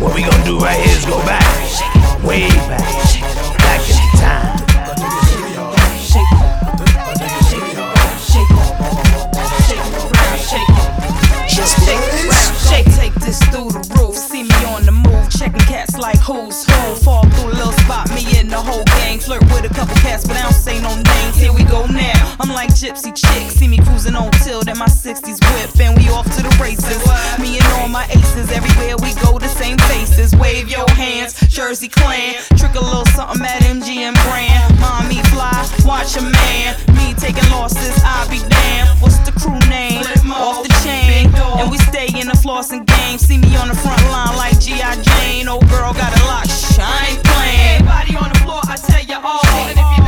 What we gonna do right here is go back, I'm like gypsy chick. See me cruising on tilt in my 60s whip, and we off to the races. Me and all my aces, everywhere we go, the same faces. Wave your hands, Jersey clan. Trick a little something at MGM brand. Mommy fly, watch a man. Me taking losses, I be damned. What's the crew name? Off the chain. And we stay in the flossing game. See me on the front line like G.I. Jane. Old girl got a lock, ain't playing. Everybody on the floor, I tell you all.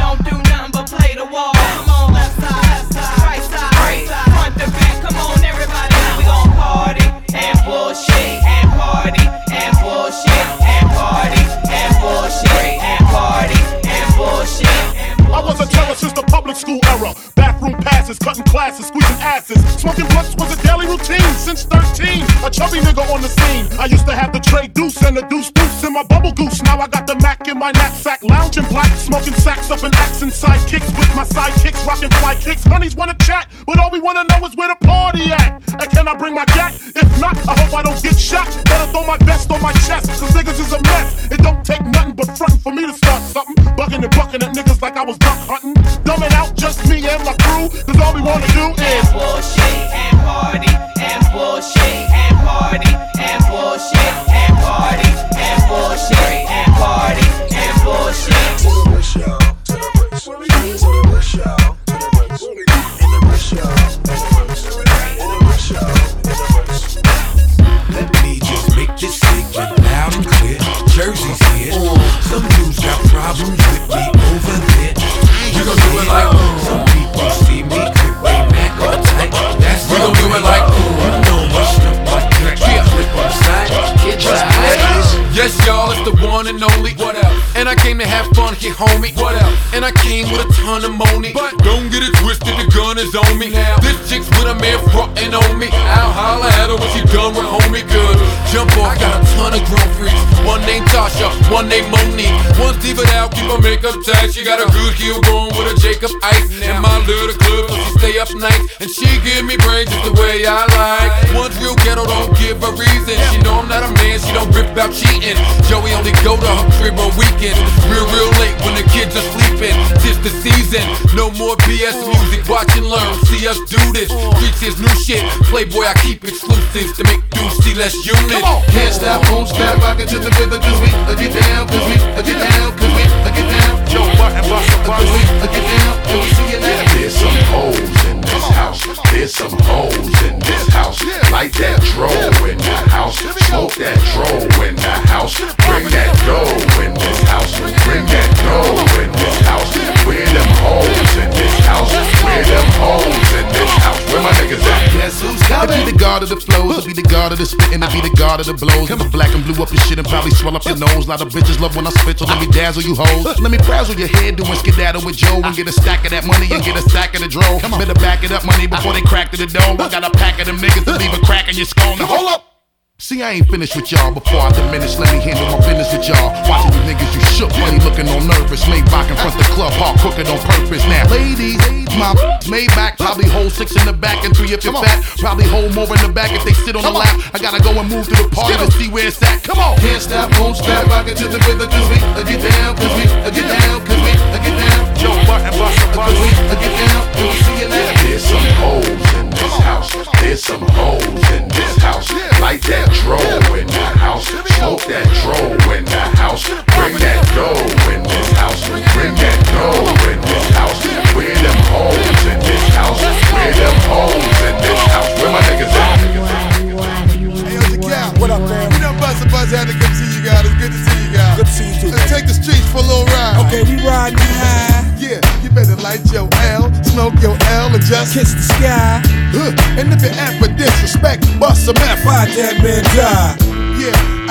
Bullshit and party and bullshit and party and bullshit and party and bullshit. I was a terror since the public school era. Bathroom passes, cutting classes, squeezing asses. Smoking blunts was a daily routine since 13. A chubby nigga on the scene. I used to have the tray deuce and the deuce deuce in my bubble goose. Now I got the Mac in my knapsack, lounging black, smoking sacks up and axing sidekicks with my sidekicks, rocking fly kicks. Honeys wanna chat, but all we wanna know is where the party at. I bring my gat? If not, I hope I don't get shot. Better throw my vest on my chest, cause niggas is a mess. It don't take nothing but frontin' for me to start something. Bugging and bucking at niggas like I was duck hunting. Dumbing out just me and my crew, cause all we wanna do problems with me over there. We gon' do it like some people see me the one and only. What else? And I came to have fun here, homie. What else? And I came with a ton of money. But don't get it twisted, the gun is on me. Now, this chick's with a man frontin' on me. I'll holla at her when she done with homie good. Jump off, I got a ton of grown freaks. One named Tasha, one named Monique. One's diva out, keep her makeup tight. She got a good heel going with a Jacob Ice. In my little club, stay up nights. And she give me brains just the way I like. One's real ghetto, don't give a reason. She know I'm not a man, she don't rip about cheating. Joey only go to her crib on weekends. Real, real late when the kids are sleeping. Tis the season, no more BS music. Watch and learn, see us do this. Reach this new shit. Playboy, I keep exclusives to make dudes see less unit. Can't stop, won't stop, rockin' to the rhythm, cause we uh, get down, cause we uh, get down, cause we uh, get down. Joe Budden, Cause we uh, get down, and we see it now. Spitting, I be the god of the blows. Come black and blue up your shit and probably swell up your nose. lot of bitches love when I spit, so let me dazzle you hoes. Let me frazzle your head doing skedaddle with Joe and get a stack of that money and get a stack of the dro. Better back it up money before they crack to the dough. I got a pack of them niggas to leave a crack in your skull. Now hold up. See, I ain't finished with y'all before I diminish. Let me handle my business with y'all. Watching you niggas, you shook, money looking all nervous. Maybach in front the club, hard crooked on purpose. Now, ladies, my Maybach probably hold six in the back and three if you're fat. Probably hold more in the back if they sit on the lap. I gotta go and move to the party to see where it's at. Come on. Can't stop, won't stop, rockin' to the rhythm, cause we uh, get down, cause we uh, get down, cause we uh, get down. Joe Budden, Cause we uh, get down, we see it now. There's some hoes in this house. There's some hoes Smoke that dro in the house. Bring that dough in this house. Bring that dough in this house. Where them hoes in this house? Where them hoes in this house? Where my niggas at? Hey, yo, Jacal. What up, man? You know, Buzz Buzz had to good to see you guys. It's good to see you guys. Good to see you too. Let's take the streets for a little ride. Okay, we riding high. Yeah, you better light your L, smoke your L, and just kiss the sky. Huh. And if you act for disrespect, bust some F. Why that man die?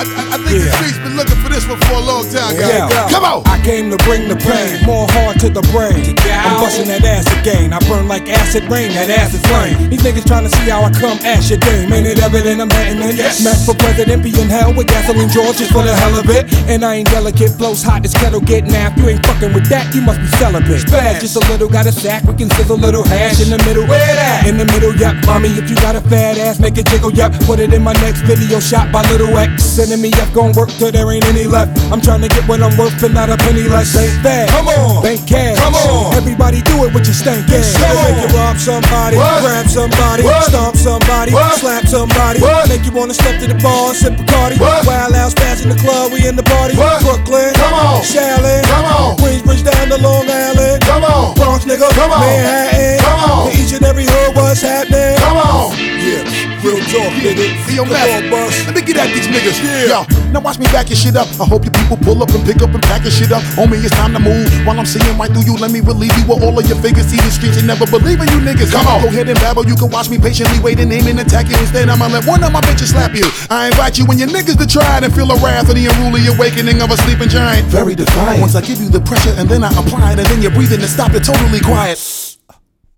Yeah, I, I think the streets been looking for this one for a long time, guys. Yeah. Come on. I came to bring the pain, more hard to the brain. I'm busting that ass again. I burn like acid rain, that ass is flame. These niggas trying to see how I come ash your game. Ain't it evident I'm hitting it? Yes. Smash for president, be in hell with gasoline George just for the hell of it. And I ain't delicate, flows hot as kettle get napped. You ain't fucking with that, you must be celibate. Bad, just a little, got a sack, we can sizzle a little hash in the middle. Where that? In the middle, yep. Mommy, if you got a fat ass, make it jiggle, yep. Put it in my next video shot by Little X. Sending me up, gon' work till there ain't any left. I'm trying to get what I'm worth and not a penny less. Ain't bad. Come on. Bank cash. Come on. Everybody do it with your stank ass. Make you rob somebody, What? grab somebody, What? stomp somebody, What? slap somebody. What? Make you wanna step to the bar, sip a Cardi. What? Wild out, in the club, we in the party. What? Brooklyn, Come on. Shaolin, Come on. Queensbridge down to Long Island. Come on. Bronx, nigga, Come on. Manhattan. Come on. To each and every hood, what's happening? Come on. Yeah, real talk, nigga. See your Come mess. on, boss. Let me get at these niggas. Yeah. Yo, now watch me back your shit up. I hope you people pull up and pick up and pack your shit up. Homie, it's time to move. While I'm seeing right through you, let me relieve you with all of your figures. See the streets and never believe in you niggas. Come on. Go ahead and babble. You can watch me patiently wait and aim and attack you. Instead, I'ma let one of my bitches slap you. I invite you and your niggas to try it and feel the wrath of the unruly awakening of a sleeping giant. Very defiant. Once I give you the pressure and then I apply it and then you're breathing and stop it totally quiet.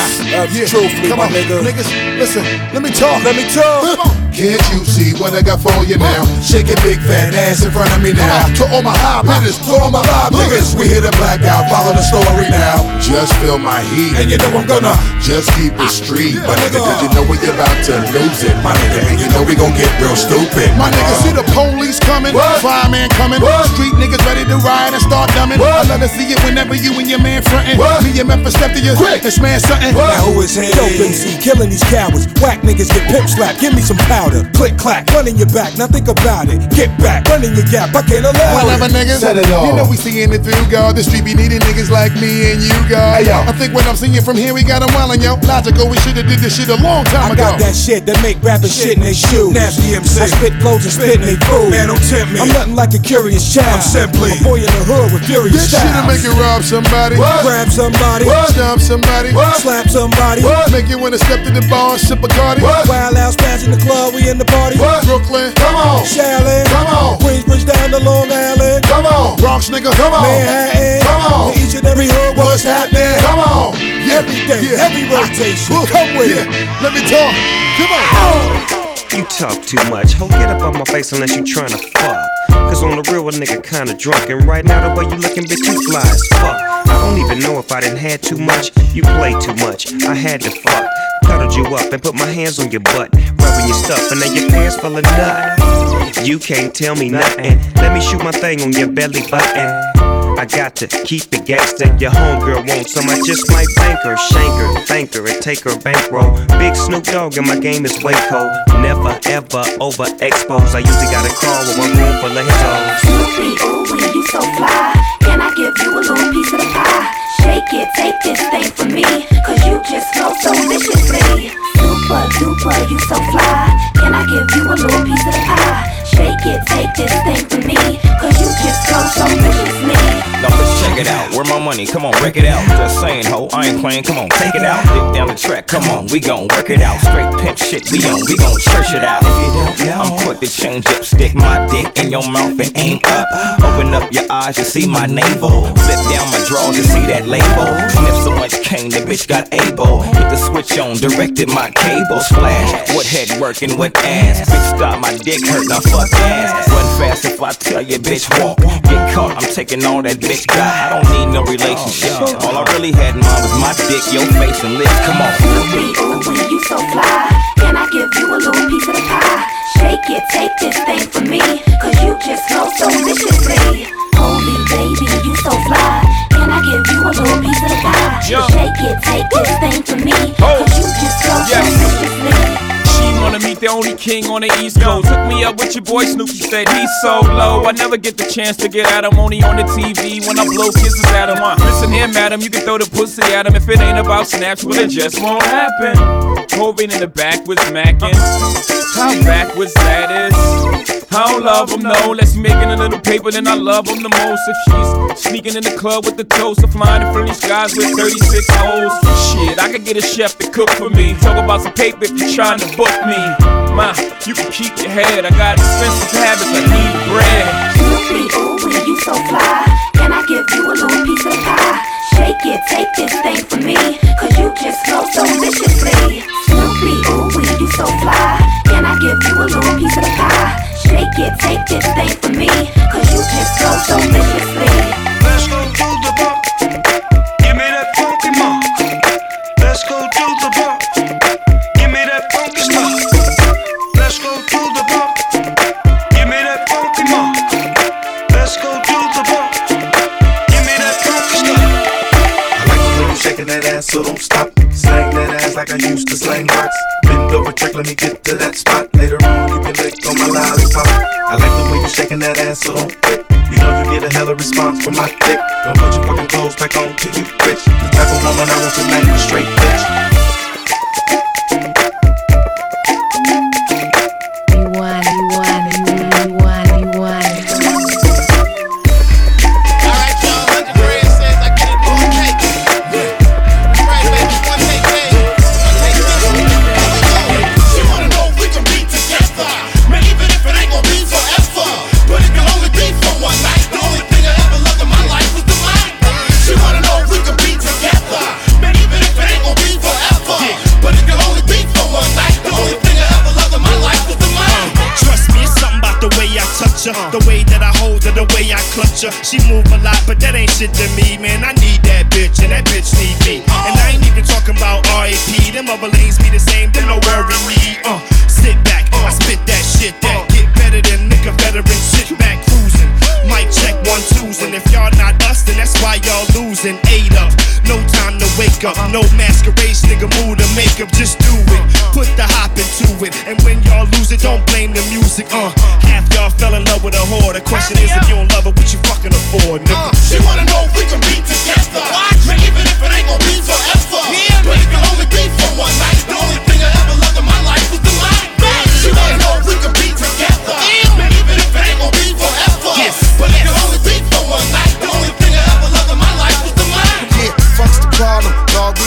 That's truthfully, Come my on, nigga. niggas, listen, let me talk. Let me talk. Come. Can't you see what I got for you now? Shake a big fat ass in front of me now. To all my high hitters, to all my live niggas, we hit a blackout. Follow the story now. Just feel my heat, and you know I'm gonna just keep it street, my nigga. Cause you know we about to lose it, my nigga. And you know we gon' get real stupid, my nigga. See the police coming, What? fireman coming, What? street niggas ready to ride and start dumbing. I love to see it whenever you and your man frontin'. What? Me and Memphis step to you, Quick. and smash something. What? Now who is here? Yo, Big C, killing these cowards. Whack niggas get pimp slapped. Give me some powder. Click clack, run in your back. Now think about it. Get back, run in your gap. I can't allow Whatever, it. niggas. Set it off. You know we seeing it through, God. The street be needing niggas like me and you, God. Hey, yo. I think what I'm seeing from here, we got them wildin', yo. Logical, we should've did this shit a long time I ago. got that shit that make rappers shit in they shoes. Nasty MC. I spit flows and spit in they food. Man, don't tempt me. I'm nothing like a curious child. I'm simply a boy in the hood with furious This shit'll make you rob somebody, What? Grab somebody, What? stomp somebody, What? slap somebody. What? make you wanna step to the bar and sip a Cardi. What? Wild out, spaz in the club, we in the party. What? Brooklyn, Come on. Shaolin, Come on. Queensbridge down to Long Island. Come on. Bronx, nigga, Come on. Manhattan, Come on. to each and every hood, what's happening? Come on. Every day, Yeah. every rotation. Woo. Come with yeah. it. Let me talk. Come on. You talk too much. Ho, get up on my face unless you tryna fuck. Cause on the real, a nigga kinda drunk. And right now, the way you looking, bitch, you fly as fuck. I don't even know if I didn't had too much. You play too much. I had to fuck. Cuddled you up and put my hands on your butt. Rubbing your stuff, and now your pants full of nut. You can't tell me nothing. Let me shoot my thing on your belly button. I got to keep it gangsta. Your homegirl wants some. I just might bank her, shank her, thank her, and take her bankroll. Big Snoop Dogg and my game is way cold. Never ever over overexposed. I usually got a car with one room full of hoes. Snoopy, ooh, you so fly. Can I give you a little piece of the pie? Shake it, take this thing from me. Cause just flow so viciously. Super duper, you so fly. Can I give you a little piece of the pie? Shake it, take this thing from me. Cause you just flow so viciously. Now let's check it out. Where my money? Come on, wreck it out. Just saying, ho, I ain't playing. Come on, take it out. Dip down the track. Come on, we gon' work it out. Straight pimp shit, we on. We gon' church it out. If you don't know, I'm quick to change up. Stick my dick in your mouth and aim up. Open up your eyes, you see my navel. Flip down my drawers, you see that label. Sniff so much cane, the bitch got able. Hit the switch on, directed my cable. Splash. What head working, what ass? Bitch, stop my dick hurt, now fuck ass. Run fast if I tell you, bitch, walk. Get caught, I'm taking all that bitch got. I don't need no relationship. All I really had in mind was my dick, your face, and lips. Come on. Snoopy, ooh, wee, you so fly. Can I give you a little piece of the pie? Shake it, take this thing from me. Cause you just flow so viciously. Holy baby, you so fly. Can I give you a little piece of the pie? Shake it, take this thing from me. Cause the only king on the East Coast. Took me up with your boy Snoopy, said he's so low. I never get the chance to get at him, only on the TV when I blow kisses at him. Uh, listen here, madam, you can throw the pussy at him if it ain't about snaps, well, it just won't happen. Cobain in the back was macking. How back was that is. I don't love him, no. Let's making a little paper, then I love him the most. If she's sneaking in the club with the toast of flying in friendly skies with 36 holes. Shit, I could get a chef to cook for me. Talk about some paper if you're trying to book me. Ma, you can keep your head. I got expensive habits, I need bread. Ooh, you so fly. Can I give you a little piece of pie? Shake it, take this thing from me. Cause you just flow so viciously. Snoopy, ooh, you so fly. Can I give you a little piece of pie? Shake it, take this thing from me. Cause you just flow so viciously. The way that I hold her, the way I clutch her. She move a lot, but that ain't shit to me, man. I need that bitch, and that bitch need me. And I ain't even talking about R.A.P. Them other lanes be the same, them don't worry me. Uh, sit back, I spit that shit that get better than nigga veteran. Sit back, cruising. Mic check one twos, and if y'all not us, then that's why y'all losing. Eight up, no time to wake up, no masquerade, nigga mood or makeup, just do it. Put the hop into it, and when lose it, don't blame the music. Uh, half y'all fell in love with a whore. The question is, if you don't love her, what you fucking afford, nigga? She wanna know if we can be together.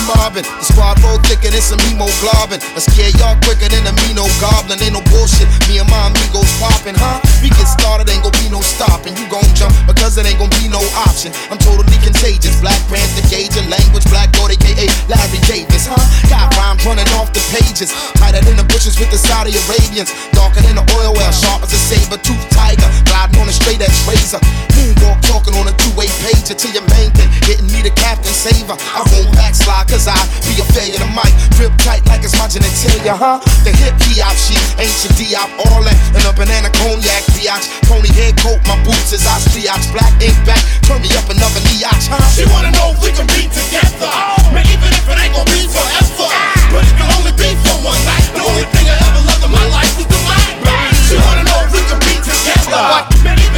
Mobbing. The squad roll thicker than some hemoglobin. I scare y'all quicker than a Mino goblin. Ain't no bullshit, me and my amigos popping, huh? We get started, ain't gon' be no stopping. You gon' jump because it ain't gon' be no option. I'm totally contagious. Black Panther Cajun language, Black Gold, aka Larry Davis, huh? Got rhymes running off the pages. Tighter than the bushes with the Saudi Arabians. Darker than the oil well, sharp as a saber tooth tiger. Gliding on a straight edge razor. Moonwalk talking on a two-way pager to your main thing. Hitting me the captain saver. I won't backslide cause I be a failure to mic. Grip tight like it's my genitalia, huh? The hip hop shit, ancient Diop, all that. And a banana cognac biatch. Pony head coat, my boots is ice biatch. Black ink back, turn me up another niach, huh? She wanna know if we can be together. Oh. Man, even if it ain't gonna be forever. But it can only be for one night. The only thing I ever loved in my life was the mic. She wanna know if we can be together. Man,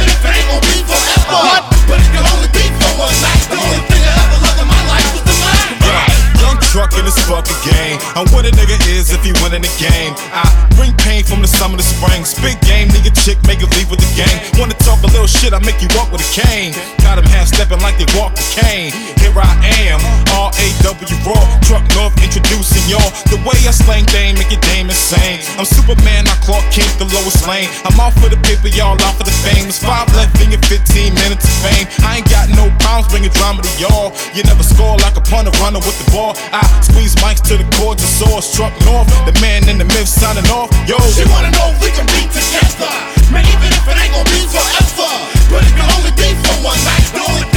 Truck in this fucking game. I'm what a nigga is if he winning the game. I bring pain from the summer to spring. Spit game, nigga chick, make it leave with the gang. Wanna talk a little shit, I make you walk with a cane. Got him half stepping like they walk the cane. Here I am, R A W Raw. Truck North introducing y'all. The way I slang dame, make your dame insane. I'm Superman, I Clark Kent, the lowest lane. I'm off for the paper, y'all off for the fame. It's five left in your 15 minutes of fame. I ain't got no problems bringing drama to y'all. You never score like a punter runner with the ball. I squeeze mics to the cords and swords. Truck North, the man in the myth signing off. Yo, She wanna know if we can be together. Man, even if it ain't gonna be forever. But it can only be for one night. The only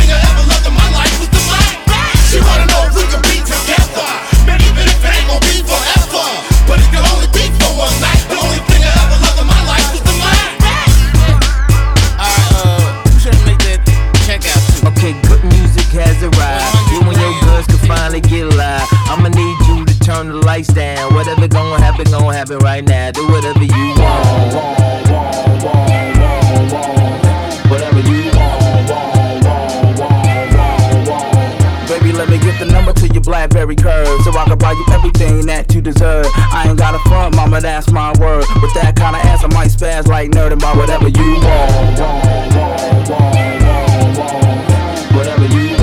number to your Blackberry curve So I can buy you everything that you deserve. I ain't got a front, mama, that's my word. With that kind of ass, I might spaz like nerd and buy whatever you want. Want, Whatever you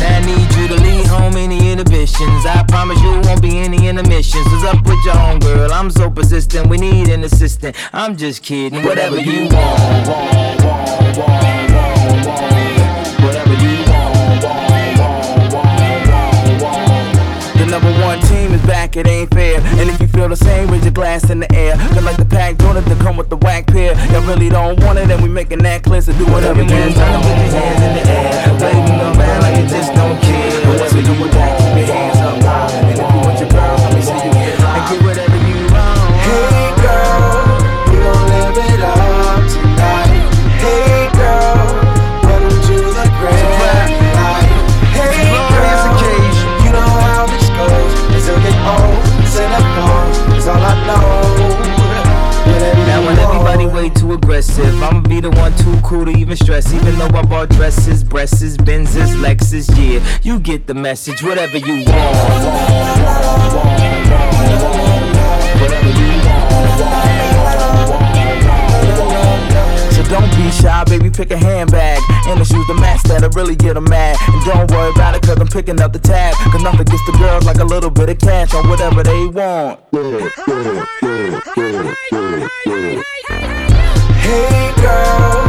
Now I need you to lead home any inhibitions. I promise you won't be any intermissions. What's up with your own girl? I'm so persistent We need an assistant. I'm just kidding Whatever you want. Whatever glass in the air. Feel like the pack donut to come with the whack pair. Y'all really don't want it, and we making that clear. So do whatever you want. Put your hands in the air. Baby, to even stress. Even though I bought dresses, breasts, Benzes, Lexus, yeah, you get the message. Whatever you want. Whatever you So don't be shy, baby, pick a handbag And the shoes to match that'll really get 'em mad And don't worry about it, cause I'm picking up the tab Cause nothing gets the girls like a little bit of cash on whatever they want Hey girl,